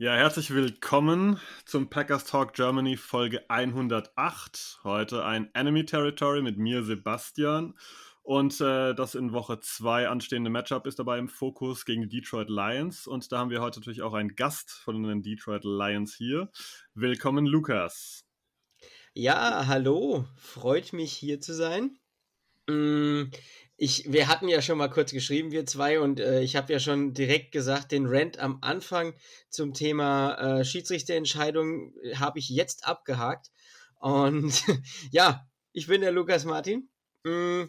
Ja, herzlich willkommen zum Packers Talk Germany Folge 108. Heute ein Enemy Territory mit mir, Sebastian. Und äh, das in Woche 2 anstehende Matchup ist dabei im Fokus gegen die Detroit Lions. Und da haben wir heute natürlich auch einen Gast von den Detroit Lions hier. Willkommen, Lukas. Ja, hallo. Freut mich hier zu sein. Ich, wir hatten ja schon mal kurz geschrieben, wir zwei, und äh, ich habe ja schon direkt gesagt, den Rant am Anfang zum Thema äh, Schiedsrichterentscheidung habe ich jetzt abgehakt. Und ja, ich bin der Lukas Martin. Mm,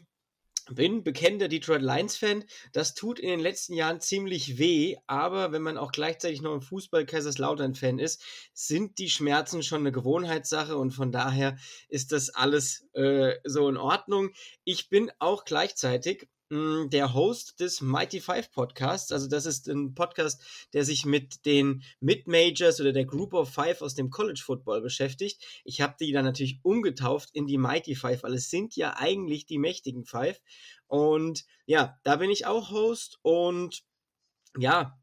bin bekennender Detroit Lions-Fan. Das tut in den letzten Jahren ziemlich weh, aber wenn man auch gleichzeitig noch ein Fußball-Kaiserslautern-Fan ist, sind die Schmerzen schon eine Gewohnheitssache und von daher ist das alles äh, so in Ordnung. Ich bin auch gleichzeitig der Host des Mighty Five Podcasts. Also das ist ein Podcast, der sich mit den Mid-Majors oder der Group of Five aus dem College Football beschäftigt. Ich habe die dann natürlich umgetauft in die Mighty Five, weil es sind ja eigentlich die mächtigen Five. Und ja, da bin ich auch Host und ja,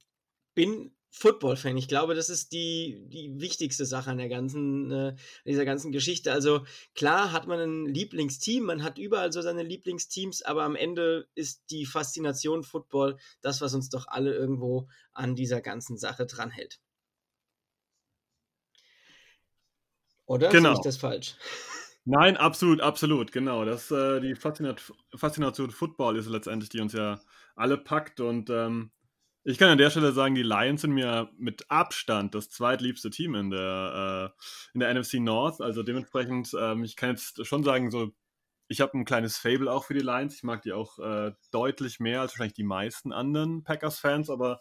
bin Football-Fan. Ich glaube, das ist die, die wichtigste Sache an der ganzen, äh, dieser ganzen Geschichte. Also klar hat man ein Lieblingsteam, man hat überall so seine Lieblingsteams, aber am Ende ist die Faszination Football das, was uns doch alle irgendwo an dieser ganzen Sache dranhält. Oder genau. sehe ich das falsch? Nein, absolut, absolut, genau. Das, äh, die Faszinat Faszination Football ist letztendlich, die uns ja alle packt und ähm, ich kann an der Stelle sagen, die Lions sind mir mit Abstand das zweitliebste Team in der, äh, in der NFC North. Also dementsprechend, ähm, ich kann jetzt schon sagen, so, ich habe ein kleines Fable auch für die Lions. Ich mag die auch äh, deutlich mehr als wahrscheinlich die meisten anderen Packers-Fans, aber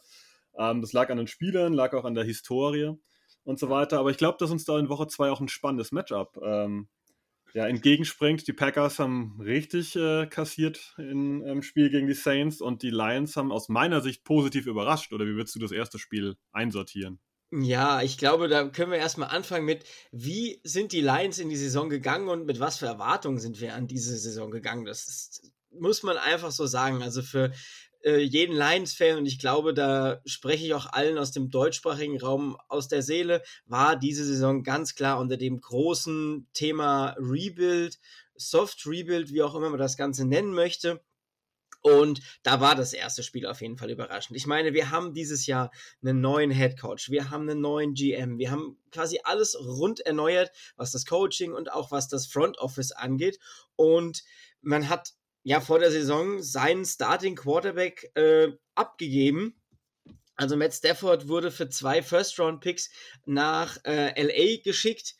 ähm, das lag an den Spielern, lag auch an der Historie und so weiter. Aber ich glaube, dass uns da in Woche 2 auch ein spannendes Matchup ähm, ja, entgegenspringt. Die Packers haben richtig äh, kassiert im ähm, Spiel gegen die Saints und die Lions haben aus meiner Sicht positiv überrascht. Oder wie würdest du das erste Spiel einsortieren? Ja, ich glaube, da können wir erstmal anfangen mit, wie sind die Lions in die Saison gegangen und mit was für Erwartungen sind wir an diese Saison gegangen? Das ist, muss man einfach so sagen. Also für äh, jeden Lions-Fan, und ich glaube, da spreche ich auch allen aus dem deutschsprachigen Raum aus der Seele, war diese Saison ganz klar unter dem großen Thema Rebuild, Soft Rebuild, wie auch immer man das Ganze nennen möchte. Und da war das erste Spiel auf jeden Fall überraschend. Ich meine, wir haben dieses Jahr einen neuen Head Coach, wir haben einen neuen GM, wir haben quasi alles rund erneuert, was das Coaching und auch was das Front Office angeht. Und man hat ja vor der Saison seinen Starting Quarterback äh, abgegeben. Also Matt Stafford wurde für zwei First-Round-Picks nach äh, LA geschickt.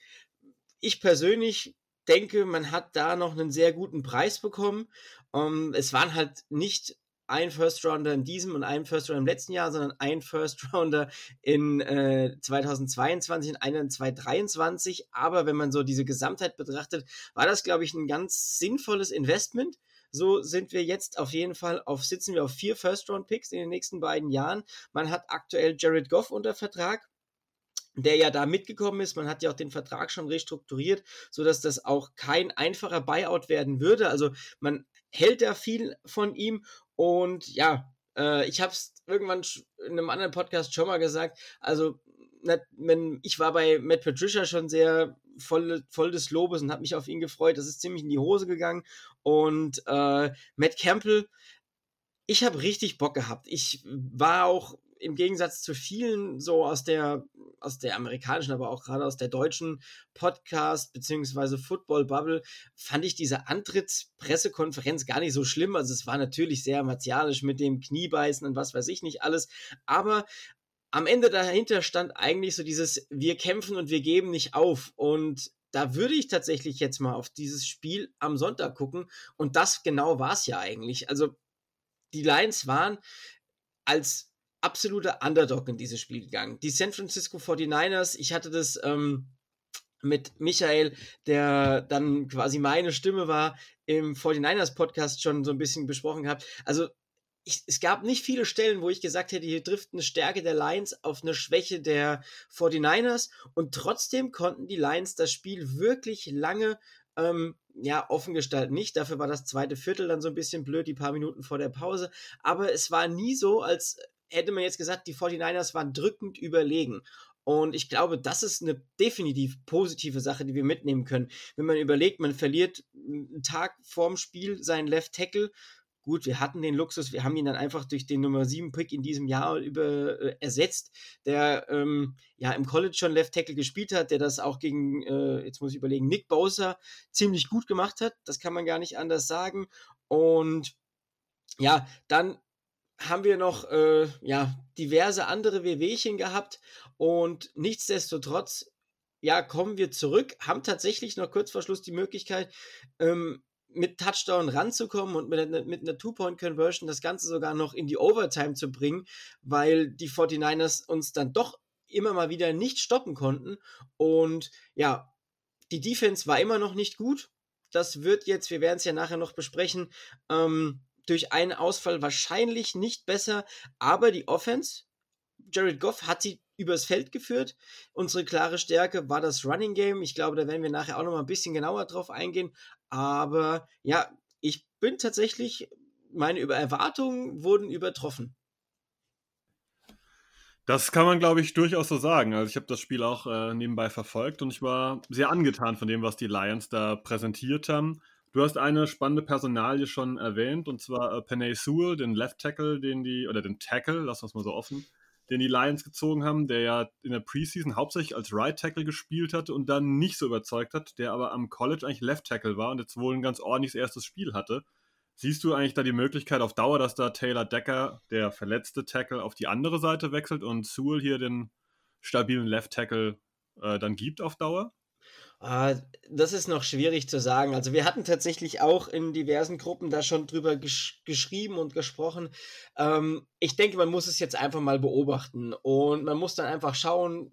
Ich persönlich denke, man hat da noch einen sehr guten Preis bekommen. Um, ähm, es waren halt nicht ein First Rounder in diesem und ein First Rounder im letzten Jahr, sondern ein First Rounder in äh, 2022 und einen in 2023. Aber wenn man so diese Gesamtheit betrachtet, war das, glaube ich, ein ganz sinnvolles Investment. So sind wir jetzt auf jeden Fall auf, sitzen wir auf vier First-Round-Picks in den nächsten beiden Jahren. Man hat aktuell Jared Goff unter Vertrag der ja da mitgekommen ist. Man hat ja auch den Vertrag schon restrukturiert, sodass das auch kein einfacher Buyout werden würde. Also man hält da viel von ihm und ja, äh, ich habe es irgendwann in einem anderen Podcast schon mal gesagt. Also ich war bei Matt Patricia schon sehr voll, voll des Lobes und habe mich auf ihn gefreut. Das ist ziemlich in die Hose gegangen. Und äh, Matt Campbell, ich habe richtig Bock gehabt. Ich war auch im Gegensatz zu vielen so aus der, aus der amerikanischen, aber auch gerade aus der deutschen Podcast- bzw. Football-Bubble, fand ich diese Antrittspressekonferenz gar nicht so schlimm. Also es war natürlich sehr martialisch mit dem Kniebeißen und was weiß ich nicht alles. Aber am Ende dahinter stand eigentlich so dieses, wir kämpfen und wir geben nicht auf. Und da würde ich tatsächlich jetzt mal auf dieses Spiel am Sonntag gucken. Und das genau war es ja eigentlich. Also die Lions waren als absoluter Underdog in dieses Spiel gegangen. Die San Francisco 49ers, ich hatte das ähm, mit Michael, der dann quasi meine Stimme war, im 49ers Podcast schon so ein bisschen besprochen gehabt. Also ich, es gab nicht viele Stellen, wo ich gesagt hätte, hier trifft eine Stärke der Lions auf eine Schwäche der 49ers und trotzdem konnten die Lions das Spiel wirklich lange ähm, ja, offen gestalten nicht. Dafür war das zweite Viertel dann so ein bisschen blöd, die paar Minuten vor der Pause. Aber es war nie so, als hätte man jetzt gesagt, die 49ers waren drückend überlegen. Und ich glaube, das ist eine definitiv positive Sache, die wir mitnehmen können. Wenn man überlegt, man verliert einen Tag vorm Spiel seinen Left Tackle. Gut, wir hatten den Luxus, wir haben ihn dann einfach durch den Nummer 7 Pick in diesem Jahr über, äh, ersetzt, der ähm, ja im College schon Left Tackle gespielt hat, der das auch gegen, äh, jetzt muss ich überlegen, Nick Bowser ziemlich gut gemacht hat. Das kann man gar nicht anders sagen. Und ja, dann haben wir noch äh, ja, diverse andere Wehwehchen gehabt und nichtsdestotrotz ja, kommen wir zurück, haben tatsächlich noch kurz vor Schluss die Möglichkeit, ähm, mit Touchdown ranzukommen und mit, mit einer Two-Point-Conversion das Ganze sogar noch in die Overtime zu bringen, weil die 49ers uns dann doch immer mal wieder nicht stoppen konnten. Und ja, die Defense war immer noch nicht gut. Das wird jetzt, wir werden es ja nachher noch besprechen, ähm, durch einen Ausfall wahrscheinlich nicht besser, aber die Offense, Jared Goff hat sie übers Feld geführt. Unsere klare Stärke war das Running Game. Ich glaube, da werden wir nachher auch noch mal ein bisschen genauer drauf eingehen. Aber ja, ich bin tatsächlich, meine Erwartungen wurden übertroffen. Das kann man, glaube ich, durchaus so sagen. Also ich habe das Spiel auch äh, nebenbei verfolgt und ich war sehr angetan von dem, was die Lions da präsentiert haben. Du hast eine spannende Personalie schon erwähnt, und zwar äh, Penay Sewell, den Left Tackle, den die, oder den Tackle, lassen wir es mal so offen, den die Lions gezogen haben, der ja in der Preseason hauptsächlich als Right Tackle gespielt hatte und dann nicht so überzeugt hat, der aber am College eigentlich Left Tackle war und jetzt wohl ein ganz ordentliches erstes Spiel hatte. Siehst du eigentlich da die Möglichkeit auf Dauer, dass da Taylor Decker, der verletzte Tackle, auf die andere Seite wechselt und Sewell hier den stabilen Left Tackle äh, dann gibt auf Dauer? Ah, das ist noch schwierig zu sagen. Also wir hatten tatsächlich auch in diversen Gruppen da schon drüber gesch geschrieben und gesprochen. Ähm, ich denke, man muss es jetzt einfach mal beobachten und man muss dann einfach schauen.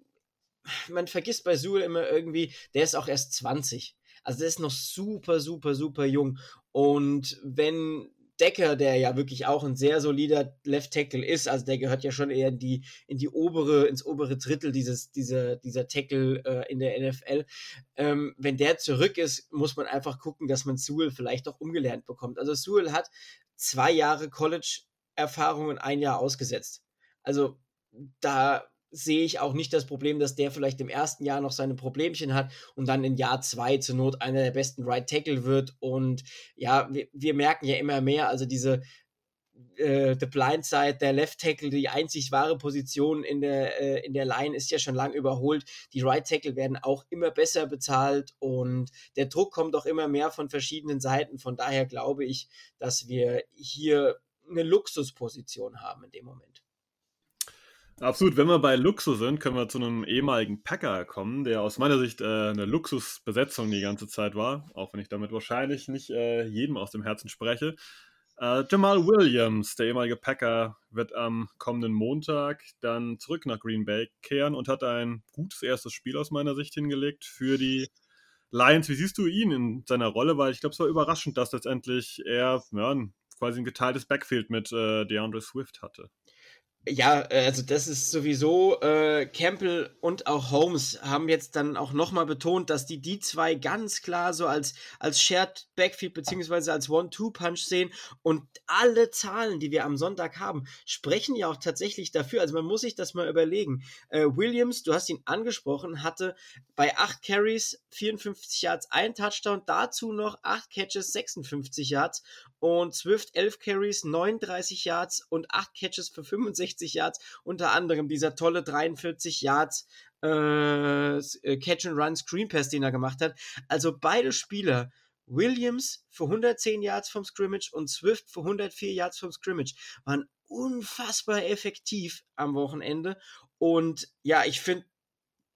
Man vergisst bei Suhl immer irgendwie, der ist auch erst 20. Also der ist noch super, super, super jung. Und wenn Decker, der ja wirklich auch ein sehr solider Left Tackle ist, also der gehört ja schon eher in die, in die obere, ins obere Drittel dieses, dieser, dieser Tackle äh, in der NFL. Ähm, wenn der zurück ist, muss man einfach gucken, dass man Sewell vielleicht auch umgelernt bekommt. Also Sewell hat zwei Jahre College-Erfahrung und ein Jahr ausgesetzt. Also da sehe ich auch nicht das Problem, dass der vielleicht im ersten Jahr noch seine Problemchen hat und dann in Jahr zwei zur Not einer der besten Right Tackle wird. Und ja, wir, wir merken ja immer mehr, also diese äh, The Blind Side, der Left Tackle, die einzig wahre Position in der, äh, in der Line ist ja schon lang überholt. Die Right Tackle werden auch immer besser bezahlt und der Druck kommt auch immer mehr von verschiedenen Seiten. Von daher glaube ich, dass wir hier eine Luxusposition haben in dem Moment. Absolut, wenn wir bei Luxus sind, können wir zu einem ehemaligen Packer kommen, der aus meiner Sicht äh, eine Luxusbesetzung die ganze Zeit war, auch wenn ich damit wahrscheinlich nicht äh, jedem aus dem Herzen spreche. Äh, Jamal Williams, der ehemalige Packer, wird am kommenden Montag dann zurück nach Green Bay kehren und hat ein gutes erstes Spiel aus meiner Sicht hingelegt für die Lions. Wie siehst du ihn in seiner Rolle? Weil ich glaube, es war überraschend, dass letztendlich er ja, quasi ein geteiltes Backfield mit äh, DeAndre Swift hatte. Ja, äh, also das ist sowieso, äh, Campbell und auch Holmes haben jetzt dann auch nochmal betont, dass die die zwei ganz klar so als, als Shared Backfield beziehungsweise als One-Two-Punch sehen und alle Zahlen, die wir am Sonntag haben, sprechen ja auch tatsächlich dafür. Also man muss sich das mal überlegen. Äh, Williams, du hast ihn angesprochen, hatte bei acht Carries 54 Yards, ein Touchdown, dazu noch acht Catches, 56 Yards und Swift 11 Carries, 39 Yards und acht Catches für 65 60 Yards, unter anderem dieser tolle 43 Yards äh, äh, Catch and Run Screen Pass, den er gemacht hat. Also beide Spieler, Williams für 110 Yards vom Scrimmage und Swift für 104 Yards vom Scrimmage, waren unfassbar effektiv am Wochenende. Und ja, ich finde,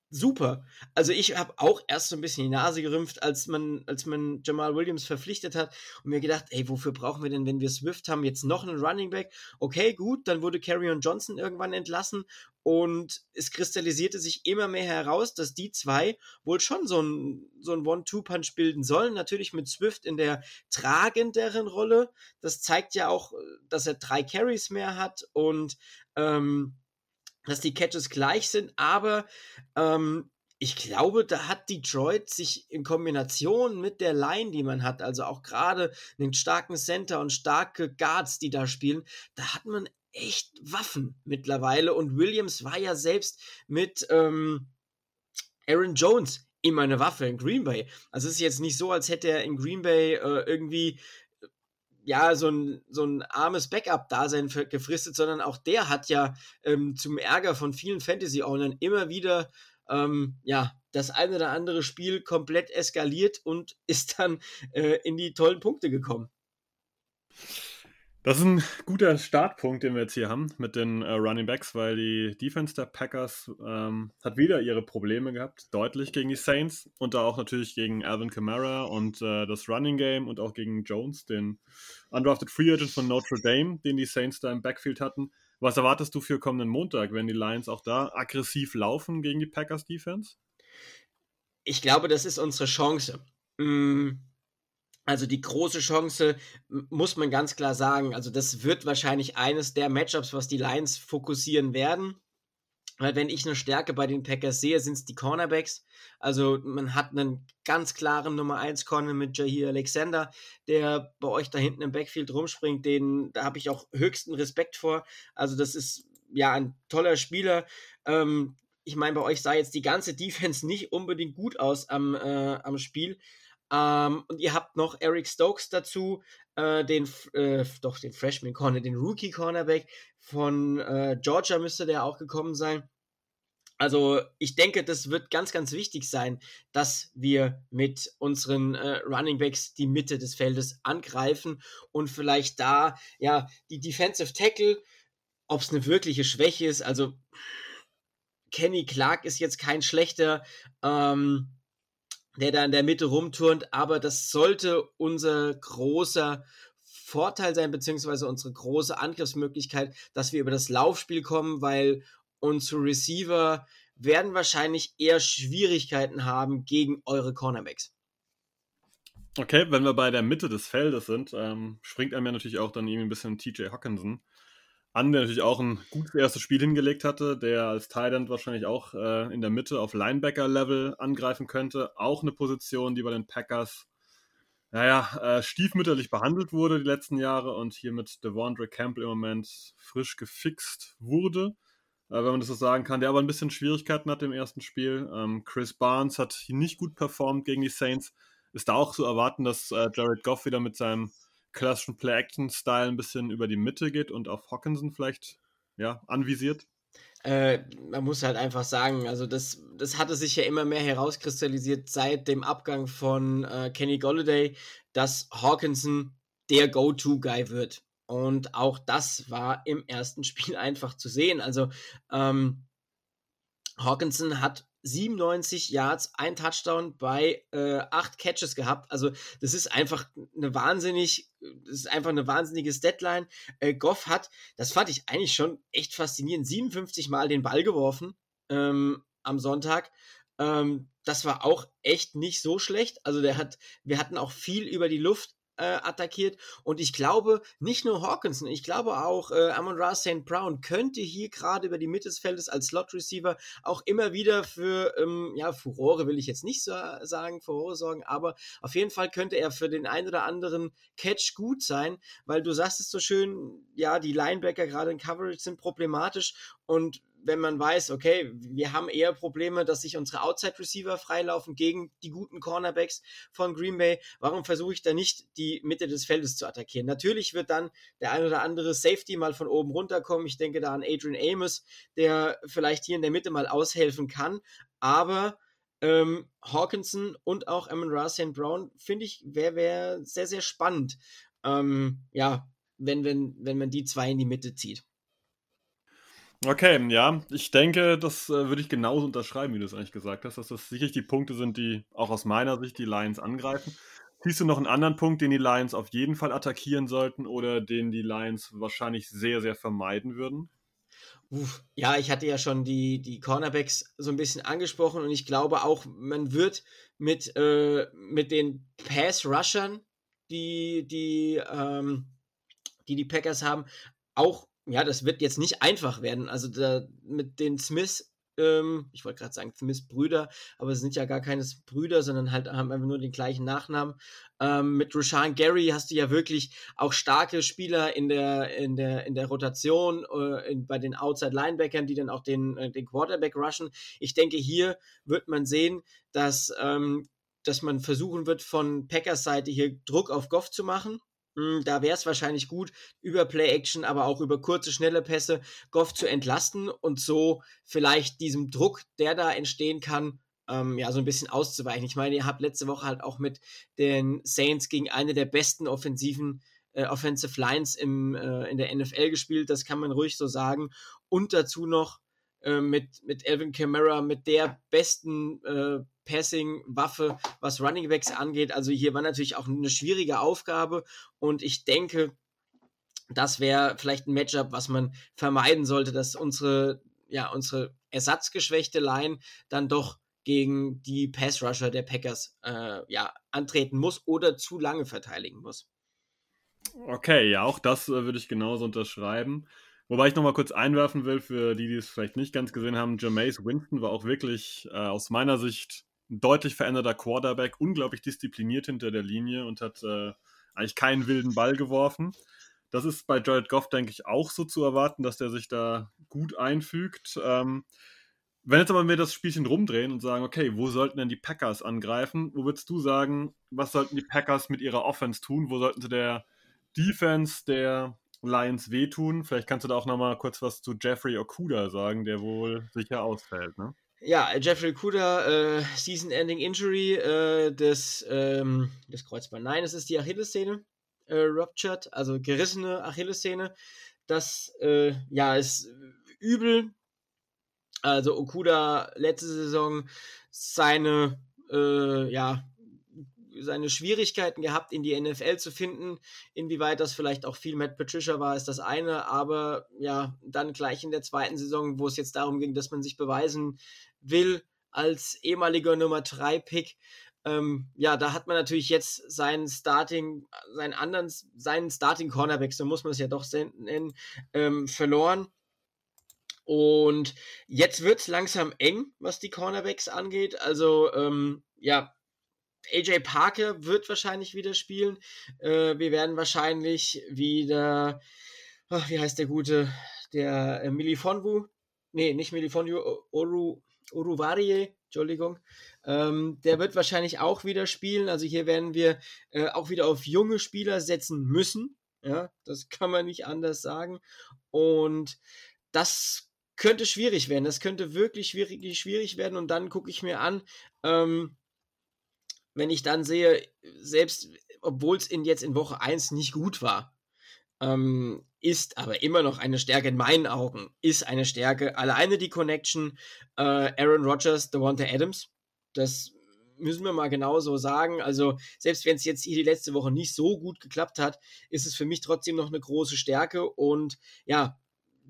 super. Also ich habe auch erst so ein bisschen die Nase gerümpft, als man, als man Jamal Williams verpflichtet hat und mir gedacht, ey, wofür brauchen wir denn, wenn wir Swift haben, jetzt noch einen Running Back? Okay, gut, dann wurde Carrion Johnson irgendwann entlassen und es kristallisierte sich immer mehr heraus, dass die zwei wohl schon so ein, so ein One-Two-Punch bilden sollen. Natürlich mit Swift in der tragenderen Rolle. Das zeigt ja auch, dass er drei Carries mehr hat und ähm, dass die Catches gleich sind, aber ähm, ich glaube, da hat Detroit sich in Kombination mit der Line, die man hat, also auch gerade einen starken Center und starke Guards, die da spielen, da hat man echt Waffen mittlerweile. Und Williams war ja selbst mit ähm, Aaron Jones immer eine Waffe in Green Bay. Also es ist jetzt nicht so, als hätte er in Green Bay äh, irgendwie ja, so ein, so ein armes Backup-Dasein gefristet, sondern auch der hat ja ähm, zum Ärger von vielen Fantasy-Ownern immer wieder ähm, ja, das eine oder andere Spiel komplett eskaliert und ist dann äh, in die tollen Punkte gekommen. Das ist ein guter Startpunkt, den wir jetzt hier haben mit den äh, Running Backs, weil die Defense der Packers ähm, hat wieder ihre Probleme gehabt, deutlich gegen die Saints und da auch natürlich gegen Alvin Kamara und äh, das Running Game und auch gegen Jones, den undrafted Free Agent von Notre Dame, den die Saints da im Backfield hatten. Was erwartest du für kommenden Montag, wenn die Lions auch da aggressiv laufen gegen die Packers Defense? Ich glaube, das ist unsere Chance. Mm also die große Chance muss man ganz klar sagen. Also das wird wahrscheinlich eines der Matchups, was die Lions fokussieren werden. Weil wenn ich eine Stärke bei den Packers sehe, sind es die Cornerbacks. Also man hat einen ganz klaren Nummer 1 Corner mit Jahir Alexander, der bei euch da hinten im Backfield rumspringt. Den, da habe ich auch höchsten Respekt vor. Also das ist ja ein toller Spieler. Ähm, ich meine, bei euch sah jetzt die ganze Defense nicht unbedingt gut aus am, äh, am Spiel. Ähm, und ihr habt noch Eric Stokes dazu, äh, den, äh, doch den Freshman Corner, den Rookie Cornerback von äh, Georgia müsste der auch gekommen sein. Also ich denke, das wird ganz, ganz wichtig sein, dass wir mit unseren äh, Running Backs die Mitte des Feldes angreifen und vielleicht da, ja, die Defensive Tackle, ob es eine wirkliche Schwäche ist, also Kenny Clark ist jetzt kein schlechter, ähm, der da in der Mitte rumturnt, aber das sollte unser großer Vorteil sein, beziehungsweise unsere große Angriffsmöglichkeit, dass wir über das Laufspiel kommen, weil unsere Receiver werden wahrscheinlich eher Schwierigkeiten haben gegen eure Cornerbacks. Okay, wenn wir bei der Mitte des Feldes sind, ähm, springt einem ja natürlich auch dann irgendwie ein bisschen TJ Hawkinson an, der natürlich auch ein gutes erstes Spiel hingelegt hatte, der als Thailand wahrscheinlich auch äh, in der Mitte auf Linebacker-Level angreifen könnte. Auch eine Position, die bei den Packers, naja, äh, stiefmütterlich behandelt wurde die letzten Jahre und hier mit Devondre Campbell im Moment frisch gefixt wurde, äh, wenn man das so sagen kann, der aber ein bisschen Schwierigkeiten hat im ersten Spiel. Ähm, Chris Barnes hat nicht gut performt gegen die Saints. Ist da auch zu erwarten, dass äh, Jared Goff wieder mit seinem klassischen Play-Action-Style ein bisschen über die Mitte geht und auf Hawkinson vielleicht ja, anvisiert? Äh, man muss halt einfach sagen, also das, das hatte sich ja immer mehr herauskristallisiert seit dem Abgang von äh, Kenny Golladay, dass Hawkinson der Go-To-Guy wird. Und auch das war im ersten Spiel einfach zu sehen. Also ähm, Hawkinson hat 97 Yards, ein Touchdown bei äh, acht Catches gehabt. Also das ist einfach eine wahnsinnig, das ist einfach eine wahnsinnige Deadline. Äh, Goff hat, das fand ich eigentlich schon echt faszinierend, 57 Mal den Ball geworfen ähm, am Sonntag. Ähm, das war auch echt nicht so schlecht. Also der hat, wir hatten auch viel über die Luft äh, attackiert. Und ich glaube, nicht nur Hawkinson, ich glaube auch äh, Amon Ra St. Brown könnte hier gerade über die Mitte des Feldes als Slot-Receiver auch immer wieder für, ähm, ja, Furore will ich jetzt nicht so sagen, Furore sorgen, aber auf jeden Fall könnte er für den einen oder anderen Catch gut sein, weil du sagst es so schön, ja, die Linebacker gerade in Coverage sind problematisch und wenn man weiß, okay, wir haben eher Probleme, dass sich unsere Outside-Receiver freilaufen gegen die guten Cornerbacks von Green Bay, warum versuche ich da nicht die Mitte des Feldes zu attackieren? Natürlich wird dann der ein oder andere Safety mal von oben runterkommen. Ich denke da an Adrian Amos, der vielleicht hier in der Mitte mal aushelfen kann, aber ähm, Hawkinson und auch Amon Ra St. Brown, finde ich, wäre wär sehr, sehr spannend. Ähm, ja, wenn, wenn, wenn man die zwei in die Mitte zieht. Okay, ja, ich denke, das äh, würde ich genauso unterschreiben, wie du es eigentlich gesagt hast, dass das sicherlich die Punkte sind, die auch aus meiner Sicht die Lions angreifen. Siehst du noch einen anderen Punkt, den die Lions auf jeden Fall attackieren sollten oder den die Lions wahrscheinlich sehr, sehr vermeiden würden? Uff, ja, ich hatte ja schon die, die Cornerbacks so ein bisschen angesprochen und ich glaube auch, man wird mit, äh, mit den Pass-Rushern, die die, ähm, die die Packers haben, auch ja, das wird jetzt nicht einfach werden. Also da, mit den Smiths, ähm, ich wollte gerade sagen Smith-Brüder, aber es sind ja gar keine Brüder, sondern halt haben einfach nur den gleichen Nachnamen. Ähm, mit Rashan Gary hast du ja wirklich auch starke Spieler in der, in der, in der Rotation, äh, in, bei den Outside-Linebackern, die dann auch den, äh, den Quarterback rushen. Ich denke, hier wird man sehen, dass, ähm, dass man versuchen wird, von Packers Seite hier Druck auf Goff zu machen da wäre es wahrscheinlich gut, über Play-Action, aber auch über kurze, schnelle Pässe Goff zu entlasten und so vielleicht diesem Druck, der da entstehen kann, ähm, ja, so ein bisschen auszuweichen. Ich meine, ihr habt letzte Woche halt auch mit den Saints gegen eine der besten offensiven äh, Offensive Lines im, äh, in der NFL gespielt, das kann man ruhig so sagen. Und dazu noch äh, mit, mit Elvin Kamara, mit der besten äh, Passing-Waffe, was Running Backs angeht. Also hier war natürlich auch eine schwierige Aufgabe und ich denke, das wäre vielleicht ein Matchup, was man vermeiden sollte, dass unsere, ja, unsere ersatzgeschwächte Line dann doch gegen die Pass-Rusher der Packers äh, ja, antreten muss oder zu lange verteidigen muss. Okay, ja, auch das äh, würde ich genauso unterschreiben. Wobei ich nochmal kurz einwerfen will, für die, die es vielleicht nicht ganz gesehen haben, Jameis Winston war auch wirklich äh, aus meiner Sicht ein deutlich veränderter Quarterback, unglaublich diszipliniert hinter der Linie und hat äh, eigentlich keinen wilden Ball geworfen. Das ist bei Jared Goff, denke ich, auch so zu erwarten, dass der sich da gut einfügt. Ähm, wenn jetzt aber wir das Spielchen rumdrehen und sagen, okay, wo sollten denn die Packers angreifen? Wo würdest du sagen, was sollten die Packers mit ihrer Offense tun? Wo sollten sie der Defense der Lions wehtun? Vielleicht kannst du da auch nochmal kurz was zu Jeffrey Okuda sagen, der wohl sicher ausfällt, ne? Ja, Jeffrey Kuda, äh, Season-Ending Injury äh, des, ähm, des Kreuzband. Nein, es ist die Achillessehne, äh, ruptured, also gerissene Achillessehne. Das, äh, ja, ist übel. Also Okuda letzte Saison seine, äh, ja, seine Schwierigkeiten gehabt, in die NFL zu finden. Inwieweit das vielleicht auch viel Matt Patricia war, ist das eine. Aber ja, dann gleich in der zweiten Saison, wo es jetzt darum ging, dass man sich beweisen will als ehemaliger Nummer 3 Pick. Ähm, ja, da hat man natürlich jetzt seinen Starting, seinen anderen, seinen Starting Cornerback, so muss man es ja doch nennen, ähm, verloren. Und jetzt wird es langsam eng, was die Cornerbacks angeht. Also, ähm, ja, AJ Parker wird wahrscheinlich wieder spielen. Äh, wir werden wahrscheinlich wieder, ach, wie heißt der gute, der äh, Milifonwu, nee, nicht Milifonwu, Oru, Uruvarie, Entschuldigung, ähm, der wird wahrscheinlich auch wieder spielen. Also hier werden wir äh, auch wieder auf junge Spieler setzen müssen. Ja, das kann man nicht anders sagen. Und das könnte schwierig werden. Das könnte wirklich schwierig, schwierig werden. Und dann gucke ich mir an, ähm, wenn ich dann sehe, selbst obwohl es in, jetzt in Woche 1 nicht gut war, ähm, ist aber immer noch eine Stärke in meinen Augen, ist eine Stärke. Alleine die Connection äh, Aaron Rodgers, Devonta Adams, das müssen wir mal genauso sagen. Also selbst wenn es jetzt hier die letzte Woche nicht so gut geklappt hat, ist es für mich trotzdem noch eine große Stärke und ja,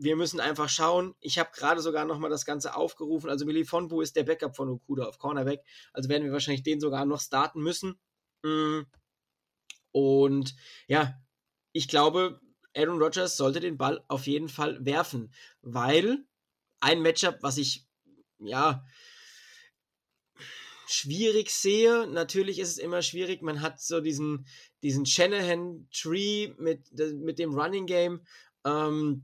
wir müssen einfach schauen. Ich habe gerade sogar nochmal das Ganze aufgerufen. Also Millie Fonbu ist der Backup von Okuda auf Cornerback. Also werden wir wahrscheinlich den sogar noch starten müssen. Mm. Und ja, ich glaube, Aaron Rodgers sollte den Ball auf jeden Fall werfen, weil ein Matchup, was ich ja schwierig sehe, natürlich ist es immer schwierig, man hat so diesen, diesen Shanahan-Tree mit, mit dem Running Game, ähm,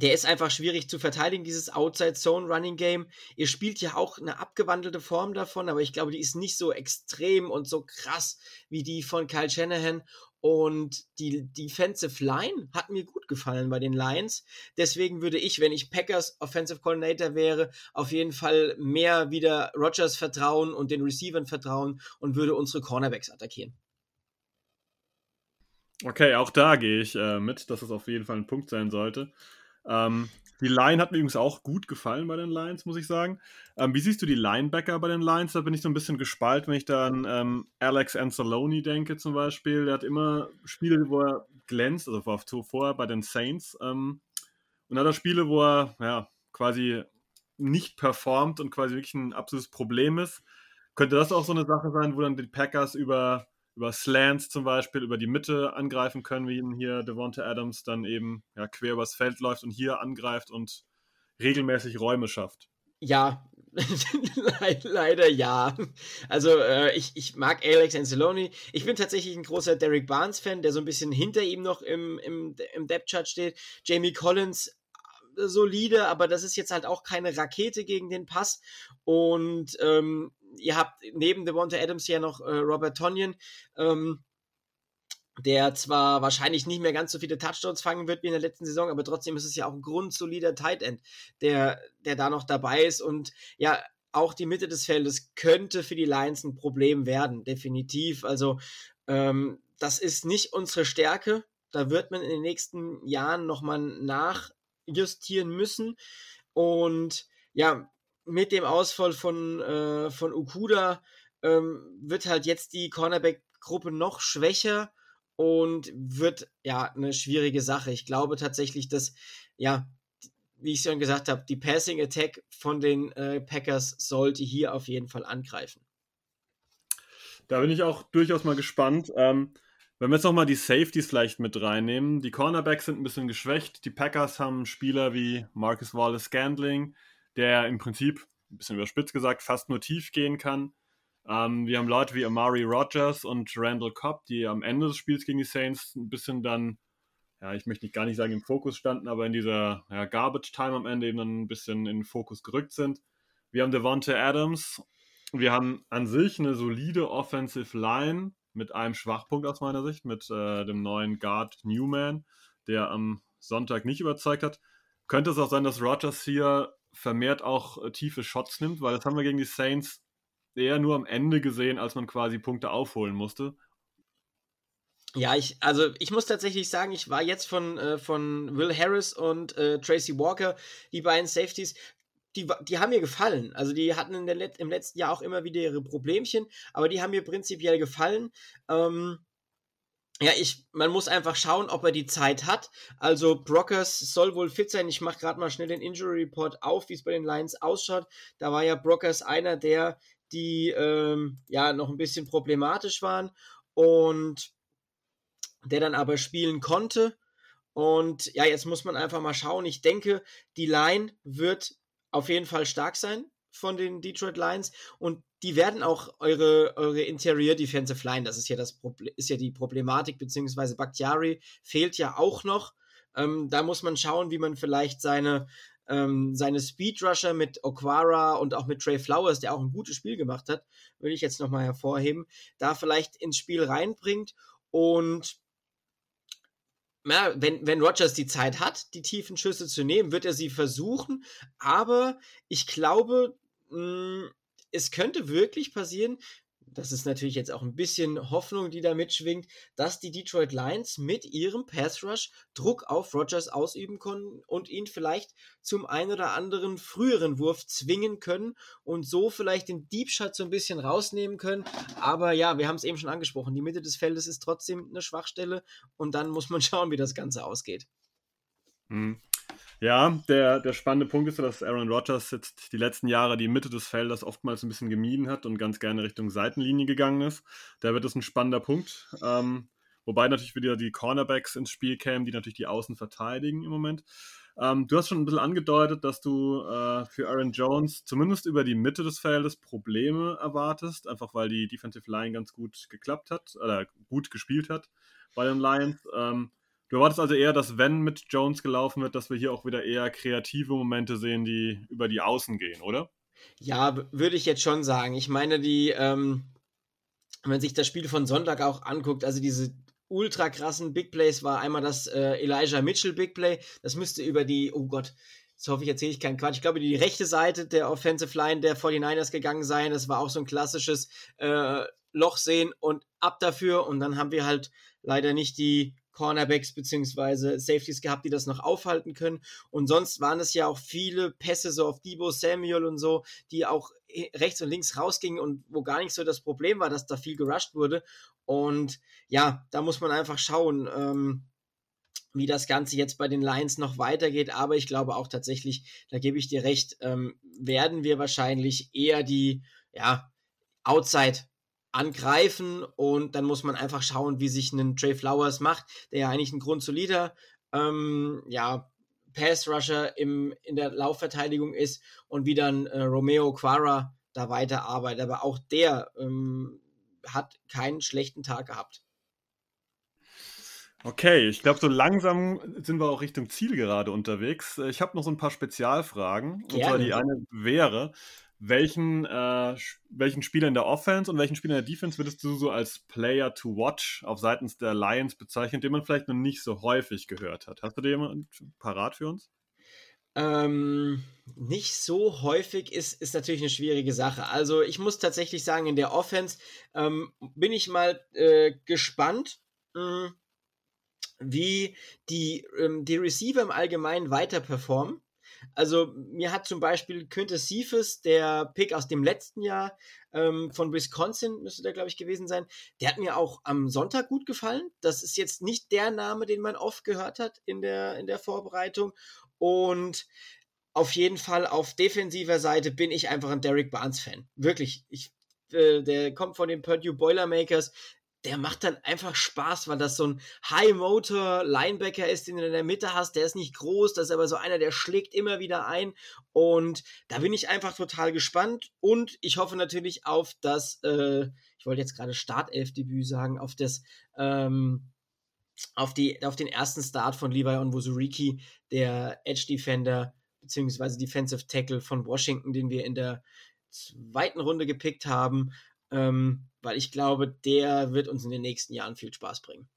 der ist einfach schwierig zu verteidigen, dieses Outside Zone Running Game. Ihr spielt ja auch eine abgewandelte Form davon, aber ich glaube, die ist nicht so extrem und so krass wie die von Kyle Shanahan. Und die Defensive Line hat mir gut gefallen bei den Lions. Deswegen würde ich, wenn ich Packers Offensive Coordinator wäre, auf jeden Fall mehr wieder Rogers vertrauen und den Receivern vertrauen und würde unsere Cornerbacks attackieren. Okay, auch da gehe ich äh, mit, dass es auf jeden Fall ein Punkt sein sollte. Ähm, Die Line hat mir übrigens auch gut gefallen bei den Lions, muss ich sagen. Ähm, wie siehst du die Linebacker bei den Lions? Da bin ich so ein bisschen gespalten, wenn ich da an ähm, Alex Anzalone denke zum Beispiel. Der hat immer Spiele, wo er glänzt, also war zuvor bei den Saints. Ähm, und hat er Spiele, wo er ja, quasi nicht performt und quasi wirklich ein absolutes Problem ist. Könnte das auch so eine Sache sein, wo dann die Packers über über Slants zum Beispiel, über die Mitte angreifen können, wie ihn hier Devonta Adams dann eben ja, quer übers Feld läuft und hier angreift und regelmäßig Räume schafft. Ja, leider ja. Also äh, ich, ich mag Alex Anzalone. Ich bin tatsächlich ein großer Derek Barnes-Fan, der so ein bisschen hinter ihm noch im, im, im Depth-Chart steht. Jamie Collins äh, solide, aber das ist jetzt halt auch keine Rakete gegen den Pass. Und ähm, ihr habt neben Devonta Adams ja noch äh, Robert Tonyan, ähm, der zwar wahrscheinlich nicht mehr ganz so viele Touchdowns fangen wird wie in der letzten Saison, aber trotzdem ist es ja auch ein grundsolider Tight End, der, der da noch dabei ist und ja, auch die Mitte des Feldes könnte für die Lions ein Problem werden, definitiv. Also, ähm, das ist nicht unsere Stärke. Da wird man in den nächsten Jahren nochmal nachjustieren müssen. Und ja, mit dem Ausfall von, äh, von Ukuda ähm, wird halt jetzt die Cornerback-Gruppe noch schwächer und wird ja eine schwierige Sache. Ich glaube tatsächlich, dass, ja, wie ich schon gesagt habe, die Passing Attack von den äh, Packers sollte hier auf jeden Fall angreifen. Da bin ich auch durchaus mal gespannt. Ähm, wenn wir jetzt nochmal die Safeties vielleicht mit reinnehmen, die Cornerbacks sind ein bisschen geschwächt. Die Packers haben Spieler wie Marcus Wallace Scandling, der im Prinzip, ein bisschen überspitzt gesagt, fast nur tief gehen kann. Ähm, wir haben Leute wie Amari Rogers und Randall Cobb, die am Ende des Spiels gegen die Saints ein bisschen dann, ja, ich möchte nicht gar nicht sagen im Fokus standen, aber in dieser ja, Garbage Time am Ende eben dann ein bisschen in den Fokus gerückt sind. Wir haben Devonta Adams. Wir haben an sich eine solide Offensive Line mit einem Schwachpunkt aus meiner Sicht, mit äh, dem neuen Guard Newman, der am Sonntag nicht überzeugt hat. Könnte es auch sein, dass Rogers hier vermehrt auch äh, tiefe Shots nimmt, weil das haben wir gegen die Saints eher nur am Ende gesehen, als man quasi Punkte aufholen musste. Ja, ich, also ich muss tatsächlich sagen, ich war jetzt von, äh, von Will Harris und äh, Tracy Walker, die beiden Safeties, die, die haben mir gefallen. Also die hatten in der Let im letzten Jahr auch immer wieder ihre Problemchen, aber die haben mir prinzipiell gefallen. Ähm, ja, ich, man muss einfach schauen, ob er die Zeit hat. Also Brockers soll wohl fit sein. Ich mache gerade mal schnell den Injury Report auf, wie es bei den Lions ausschaut. Da war ja Brockers einer der, die ähm, ja noch ein bisschen problematisch waren und der dann aber spielen konnte. Und ja, jetzt muss man einfach mal schauen. Ich denke, die Line wird auf jeden Fall stark sein von den Detroit Lions und die werden auch eure, eure Interior Defensive Line, das ist ja das Problem, ist ja die Problematik, beziehungsweise Bakhtiari fehlt ja auch noch. Ähm, da muss man schauen, wie man vielleicht seine, ähm, seine Speedrusher mit Okwara und auch mit Trey Flowers, der auch ein gutes Spiel gemacht hat, würde ich jetzt nochmal hervorheben, da vielleicht ins Spiel reinbringt und ja, wenn, wenn Rogers die Zeit hat, die tiefen Schüsse zu nehmen, wird er sie versuchen. Aber ich glaube, mh, hm, es könnte wirklich passieren, das ist natürlich jetzt auch ein bisschen Hoffnung, die da mitschwingt, dass die Detroit Lions mit ihrem Pass Rush Druck auf Rogers ausüben können und ihn vielleicht zum ein oder anderen früheren Wurf zwingen können und so vielleicht den Deep Shot so ein bisschen rausnehmen können. Aber ja, wir haben es eben schon angesprochen, die Mitte des Feldes ist trotzdem eine Schwachstelle und dann muss man schauen, wie das Ganze ausgeht. Hm. Ja, der, der spannende Punkt ist dass Aaron Rodgers jetzt die letzten Jahre die Mitte des Feldes oftmals ein bisschen gemieden hat und ganz gerne Richtung Seitenlinie gegangen ist. Da wird es ein spannender Punkt. Ähm, wobei natürlich wieder die Cornerbacks ins Spiel kämen, die natürlich die Außen verteidigen im Moment. Ähm, du hast schon ein bisschen angedeutet, dass du äh, für Aaron Jones zumindest über die Mitte des Feldes Probleme erwartest, einfach weil die Defensive Line ganz gut geklappt hat oder gut gespielt hat bei den Lions. Ähm, Du erwartest also eher, dass wenn mit Jones gelaufen wird, dass wir hier auch wieder eher kreative Momente sehen, die über die Außen gehen, oder? Ja, würde ich jetzt schon sagen. Ich meine, die, ähm, wenn man sich das Spiel von Sonntag auch anguckt, also diese ultra krassen Big Plays war einmal das äh, Elijah Mitchell Big Play. Das müsste über die, oh Gott, jetzt hoffe ich, erzähle ich keinen Quatsch. Ich glaube, die rechte Seite der Offensive Line der 49ers gegangen sein. Das war auch so ein klassisches äh, Loch sehen und ab dafür. Und dann haben wir halt leider nicht die Cornerbacks bzw. Safeties gehabt, die das noch aufhalten können. Und sonst waren es ja auch viele Pässe so auf Debo Samuel und so, die auch rechts und links rausgingen und wo gar nicht so das Problem war, dass da viel gerusht wurde. Und ja, da muss man einfach schauen. Ähm, wie das Ganze jetzt bei den Lions noch weitergeht. Aber ich glaube auch tatsächlich, da gebe ich dir recht, ähm, werden wir wahrscheinlich eher die ja, Outside angreifen und dann muss man einfach schauen, wie sich ein Trey Flowers macht, der ja eigentlich ein grundsolider ähm, ja, Pass-Rusher in der Laufverteidigung ist und wie dann äh, Romeo Quara da weiterarbeitet. Aber auch der ähm, hat keinen schlechten Tag gehabt. Okay, ich glaube, so langsam sind wir auch Richtung Ziel gerade unterwegs. Äh, ich habe noch so ein paar Spezialfragen. Gerne. Und zwar die eine wäre, welchen, äh, welchen Spieler in der Offense und welchen Spieler in der Defense würdest du so als Player to watch auf seitens der Lions bezeichnen, den man vielleicht noch nicht so häufig gehört hat? Hast du den jemand parat für uns? Ähm, nicht so häufig ist, ist natürlich eine schwierige Sache. Also ich muss tatsächlich sagen, in der Offense ähm, bin ich mal äh, gespannt. Mh, hm, wie die, ähm, die Receiver im Allgemeinen weiter performen. Also mir hat zum Beispiel Quintus Cephas, der Pick aus dem letzten Jahr ähm, von Wisconsin, müsste der glaube ich gewesen sein, der hat mir auch am Sonntag gut gefallen. Das ist jetzt nicht der Name, den man oft gehört hat in der, in der Vorbereitung. Und auf jeden Fall auf defensiver Seite bin ich einfach ein Derek Barnes Fan. Wirklich, ich, äh, der kommt von den Purdue Boilermakers der macht dann einfach Spaß, weil das so ein High-Motor-Linebacker ist, den du in der Mitte hast. Der ist nicht groß, das ist aber so einer, der schlägt immer wieder ein. Und da bin ich einfach total gespannt. Und ich hoffe natürlich auf das, äh, ich wollte jetzt gerade Startelf-Debüt sagen, auf das, ähm, auf, die, auf den ersten Start von Levi Onwuzuriki, der Edge-Defender beziehungsweise Defensive Tackle von Washington, den wir in der zweiten Runde gepickt haben. Ähm, weil ich glaube, der wird uns in den nächsten Jahren viel Spaß bringen.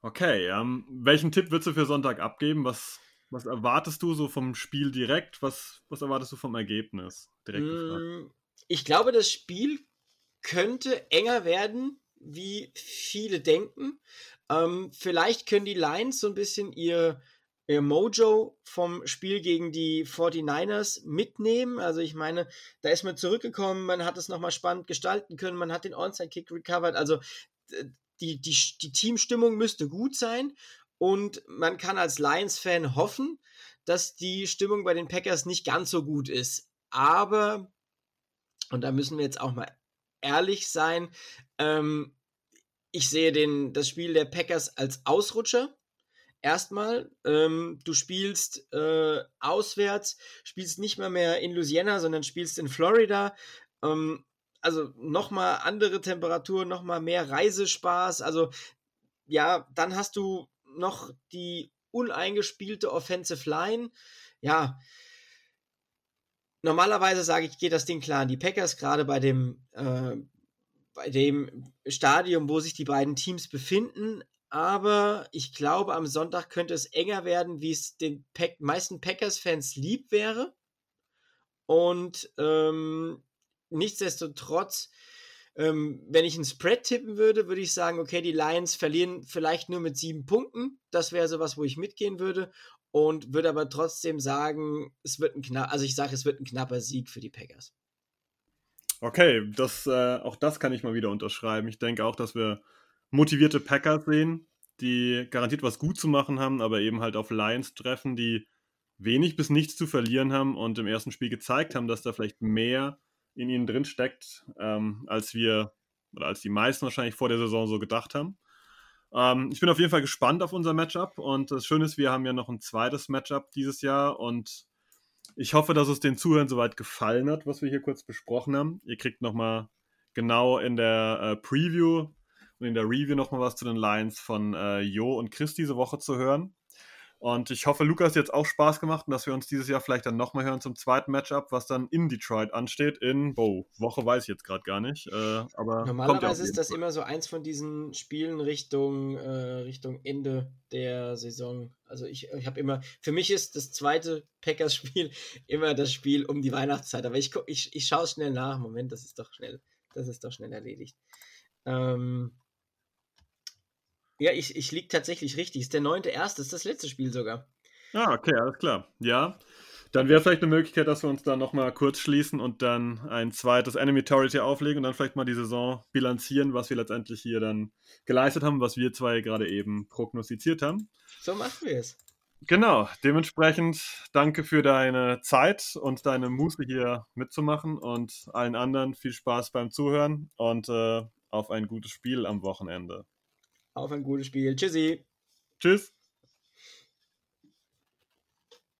Okay, ähm, welchen Tipp würdest du für Sonntag abgeben? Was, was erwartest du so vom Spiel direkt? Was, was erwartest du vom Ergebnis? Direkt mm, ich glaube, das Spiel könnte enger werden, wie viele denken. Ähm, vielleicht können die Lions so ein bisschen ihr Mojo vom Spiel gegen die 49ers mitnehmen. Also ich meine, da ist man zurückgekommen, man hat es nochmal spannend gestalten können, man hat den Onside-Kick recovered. Also die, die, die Teamstimmung müsste gut sein und man kann als Lions-Fan hoffen, dass die Stimmung bei den Packers nicht ganz so gut ist. Aber, und da müssen wir jetzt auch mal ehrlich sein, ähm, ich sehe den, das Spiel der Packers als Ausrutscher erstmal, ähm, du spielst äh, auswärts, spielst nicht mehr mehr in Louisiana, sondern spielst in Florida. Ähm, also nochmal andere Temperaturen, nochmal mehr Reisespaß. Also ja, dann hast du noch die uneingespielte Offensive Line. Ja, normalerweise sage ich, geht das Ding klar an die Packers, gerade bei dem, äh, bei dem Stadium, wo sich die beiden Teams befinden aber ich glaube, am Sonntag könnte es enger werden, wie es den Pack meisten Packers-Fans lieb wäre. Und ähm, nichtsdestotrotz, ähm, wenn ich einen Spread tippen würde, würde ich sagen, okay, die Lions verlieren vielleicht nur mit sieben Punkten. Das wäre sowas, wo ich mitgehen würde. Und würde aber trotzdem sagen, es wird ein knapp, also ich sage, es wird ein knapper Sieg für die Packers. Okay, das, äh, auch das kann ich mal wieder unterschreiben. Ich denke auch, dass wir motivierte Packers sehen, die garantiert was gut zu machen haben, aber eben halt auf Lions treffen, die wenig bis nichts zu verlieren haben und im ersten Spiel gezeigt haben, dass da vielleicht mehr in ihnen drin steckt, ähm, als wir oder als die meisten wahrscheinlich vor der Saison so gedacht haben. Ähm, ich bin auf jeden Fall gespannt auf unser Matchup und das Schöne ist, wir haben ja noch ein zweites Matchup dieses Jahr und ich hoffe, dass es den Zuhörern soweit gefallen hat, was wir hier kurz besprochen haben. Ihr kriegt nochmal genau in der äh, Preview und in der Review nochmal was zu den Lines von äh, Jo und Chris diese Woche zu hören. Und ich hoffe, Lukas hat jetzt auch Spaß gemacht und dass wir uns dieses Jahr vielleicht dann nochmal hören zum zweiten Matchup, was dann in Detroit ansteht. In, boah, Woche weiß ich jetzt gerade gar nicht. Äh, aber Normalerweise ist das Fall. immer so eins von diesen Spielen Richtung, äh, Richtung Ende der Saison. Also ich, ich habe immer, für mich ist das zweite Packers-Spiel immer das Spiel um die Weihnachtszeit. Aber ich, ich, ich schaue schnell nach. Moment, das ist doch schnell, das ist doch schnell erledigt. Ähm, Ja, ich, ich liege tatsächlich richtig. Ist der neunte erste, ist das letzte Spiel sogar. Ah, okay, alles klar. Ja. Dann wäre vielleicht eine Möglichkeit, dass wir uns dann nochmal kurz schließen und dann ein zweites Enemy Territory auflegen und dann vielleicht mal die Saison bilanzieren, was wir letztendlich hier dann geleistet haben, was wir zwei gerade eben prognostiziert haben. So machen wir es. Genau, dementsprechend danke für deine Zeit und deine Muße hier mitzumachen und allen anderen viel Spaß beim Zuhören und äh, auf ein gutes Spiel am Wochenende. Auf ein gutes Spiel. Tschüssi. Tschüss.